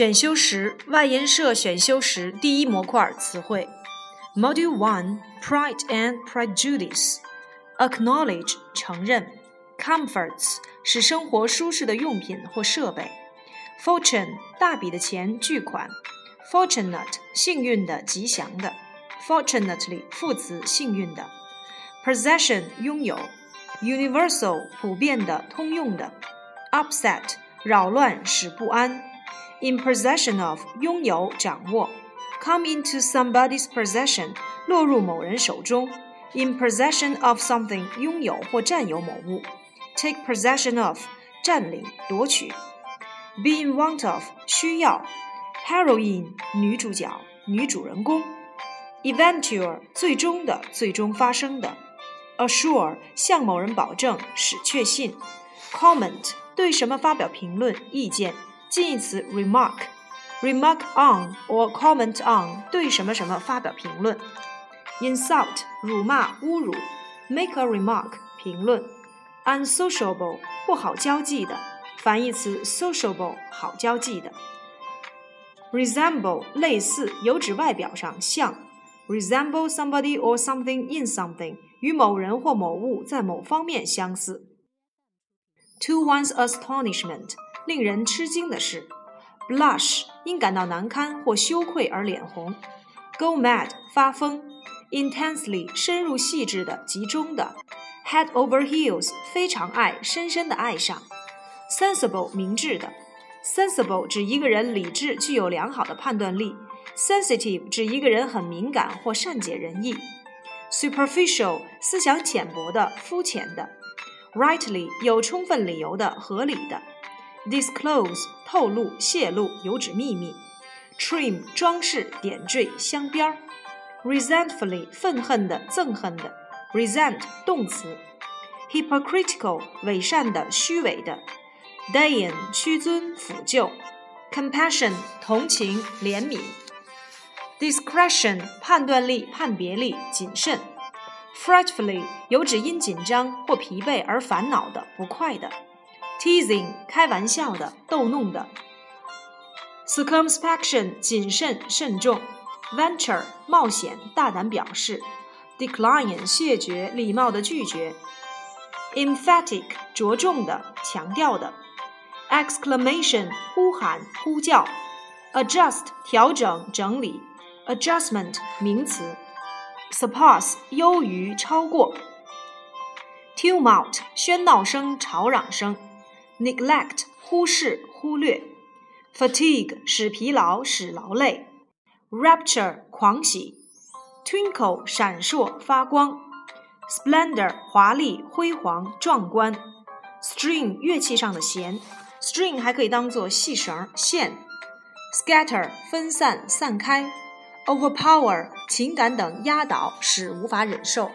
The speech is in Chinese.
选修时外研社选修时第一模块词汇，Module One Pride and Prejudice，Acknowledge 承认，Comforts 是生活舒适的用品或设备，Fortune 大笔的钱巨款，Fortunate 幸运的吉祥的，Fortunately 副词幸运的，Possession 拥有，Universal 普遍的通用的，Upset 扰乱使不安。in possession of 拥有掌握，come into somebody's possession 落入某人手中，in possession of something 拥有或占有某物，take possession of 占领夺取，be in want of 需要，heroine 女主角女主人公，eventual 最终的最终发生的，assure 向某人保证使确信，comment 对什么发表评论意见。 近义词 remark，remark on or comment on 对什么什么发表评论。insult 辱骂侮辱，make a remark 评论。unsociable 不好交际的，反义词 sociable 好交际的。resemble 类似，有指外表上像。resemble somebody or something in something 与某人或某物在某方面相似。to one's astonishment。 令人吃惊的是，blush 因感到难堪或羞愧而脸红。；go mad 发疯。；intensely 深入细致的、集中的。；head over heels 非常爱、深深的爱上。；sensible 明智的。；sensible 指一个人理智、具有良好的判断力。；sensitive 指一个人很敏感或善解人意。；superficial 思想浅薄的、肤浅的。；rightly 有充分理由的、合理的。Disclose 透露、泄露，有指秘密；trim 装饰、点缀、镶边儿；resentfully 愤恨的、憎恨的；resent 动词；hypocritical 伪善的、虚伪的；deign 屈尊、抚救；compassion 同情、怜悯；discretion 判断力、判别力、谨慎；fretfully 有指因紧张或疲惫而烦恼的、不快的。Teasing 开玩笑的、逗弄的；circumspection 谨慎慎重；venture 冒险、大胆表示；decline 谢绝、礼貌的拒绝；emphatic 着重的、强调的；exclamation 呼喊、呼叫；adjust 调整、整理；adjustment 名词；surpass 优于、超过；tumult 喧闹声、吵嚷声。Neglect 忽视、忽略；fatigue 使疲劳、使劳累；rapture 狂喜；twinkle 闪烁、发光；splendor 华丽、辉煌、壮观；string 乐器上的弦，string 还可以当做细绳、线；scatter 分散、散开；overpower 情感等压倒，使无法忍受。